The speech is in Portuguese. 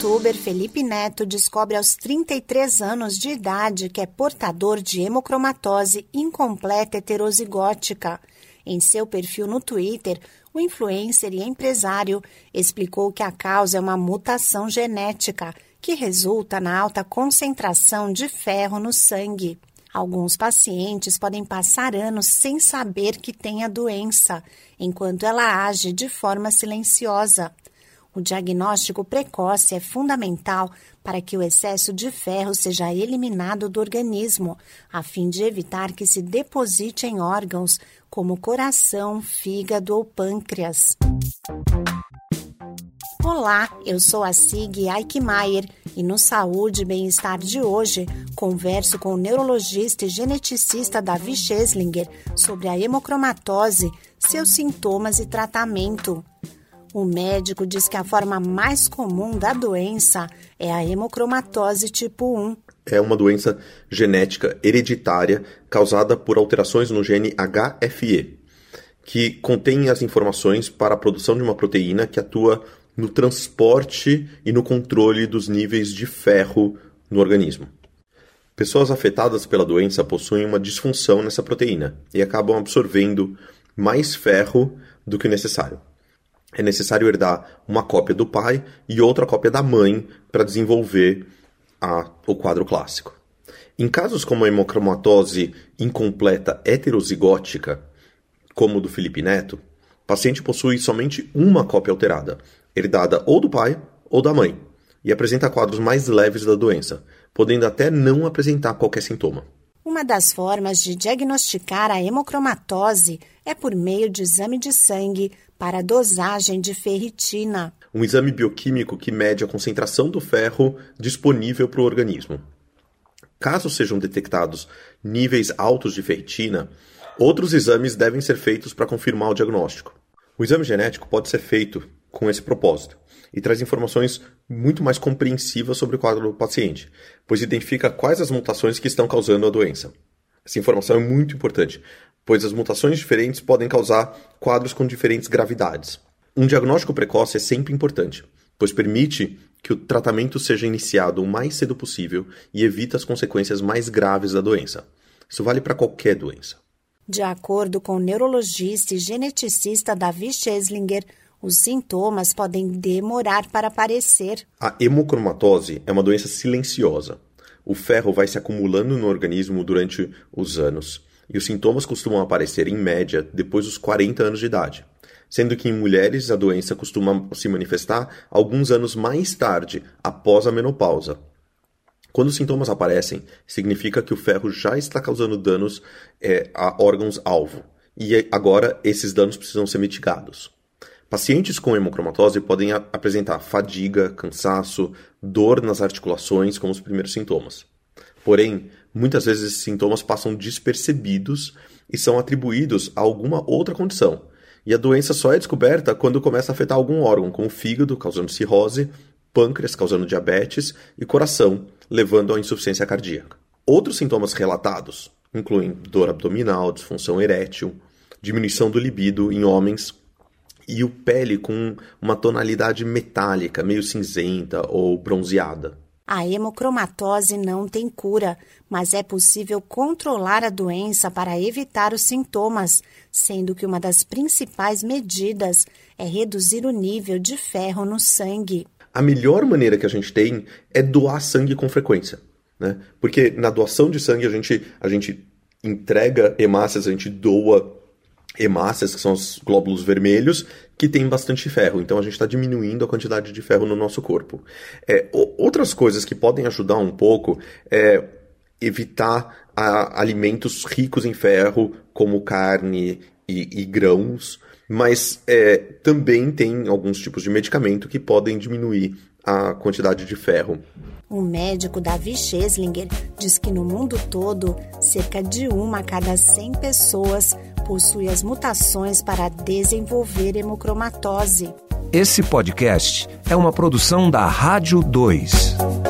youtuber Felipe Neto descobre aos 33 anos de idade que é portador de hemocromatose incompleta heterozigótica. Em seu perfil no Twitter, o influencer e empresário explicou que a causa é uma mutação genética que resulta na alta concentração de ferro no sangue. Alguns pacientes podem passar anos sem saber que têm a doença, enquanto ela age de forma silenciosa. O diagnóstico precoce é fundamental para que o excesso de ferro seja eliminado do organismo, a fim de evitar que se deposite em órgãos como coração, fígado ou pâncreas. Olá, eu sou a Sig Eichmeier e no Saúde e Bem-Estar de hoje converso com o neurologista e geneticista Davi Scheslinger sobre a hemocromatose, seus sintomas e tratamento. O médico diz que a forma mais comum da doença é a hemocromatose tipo 1. É uma doença genética hereditária causada por alterações no gene HFE, que contém as informações para a produção de uma proteína que atua no transporte e no controle dos níveis de ferro no organismo. Pessoas afetadas pela doença possuem uma disfunção nessa proteína e acabam absorvendo mais ferro do que o necessário é necessário herdar uma cópia do pai e outra cópia da mãe para desenvolver a, o quadro clássico. Em casos como a hemocromatose incompleta heterozigótica, como o do Felipe Neto, o paciente possui somente uma cópia alterada, herdada ou do pai ou da mãe, e apresenta quadros mais leves da doença, podendo até não apresentar qualquer sintoma. Uma das formas de diagnosticar a hemocromatose é por meio de exame de sangue para dosagem de ferritina. Um exame bioquímico que mede a concentração do ferro disponível para o organismo. Caso sejam detectados níveis altos de ferritina, outros exames devem ser feitos para confirmar o diagnóstico. O exame genético pode ser feito com esse propósito e traz informações muito mais compreensivas sobre o quadro do paciente, pois identifica quais as mutações que estão causando a doença. Essa informação é muito importante, pois as mutações diferentes podem causar quadros com diferentes gravidades. Um diagnóstico precoce é sempre importante, pois permite que o tratamento seja iniciado o mais cedo possível e evita as consequências mais graves da doença. Isso vale para qualquer doença. De acordo com o neurologista e geneticista Davi Scheslinger, os sintomas podem demorar para aparecer. A hemocromatose é uma doença silenciosa. O ferro vai se acumulando no organismo durante os anos e os sintomas costumam aparecer, em média, depois dos 40 anos de idade, sendo que em mulheres a doença costuma se manifestar alguns anos mais tarde, após a menopausa. Quando os sintomas aparecem, significa que o ferro já está causando danos é, a órgãos-alvo, e agora esses danos precisam ser mitigados. Pacientes com hemocromatose podem apresentar fadiga, cansaço, dor nas articulações como os primeiros sintomas. Porém, muitas vezes esses sintomas passam despercebidos e são atribuídos a alguma outra condição. E a doença só é descoberta quando começa a afetar algum órgão, como o fígado, causando cirrose, pâncreas, causando diabetes, e coração, levando à insuficiência cardíaca. Outros sintomas relatados incluem dor abdominal, disfunção erétil, diminuição do libido em homens e o pele com uma tonalidade metálica, meio cinzenta ou bronzeada. A hemocromatose não tem cura, mas é possível controlar a doença para evitar os sintomas, sendo que uma das principais medidas é reduzir o nível de ferro no sangue. A melhor maneira que a gente tem é doar sangue com frequência. Né? Porque na doação de sangue a gente, a gente entrega hemácias, a gente doa hemácias, que são os glóbulos vermelhos, que tem bastante ferro. Então a gente está diminuindo a quantidade de ferro no nosso corpo. É, outras coisas que podem ajudar um pouco é evitar a, alimentos ricos em ferro, como carne e, e grãos, mas é, também tem alguns tipos de medicamento que podem diminuir a quantidade de ferro. O médico Davi Scheslinger diz que no mundo todo, cerca de uma a cada 100 pessoas possui as mutações para desenvolver hemocromatose. Esse podcast é uma produção da Rádio 2.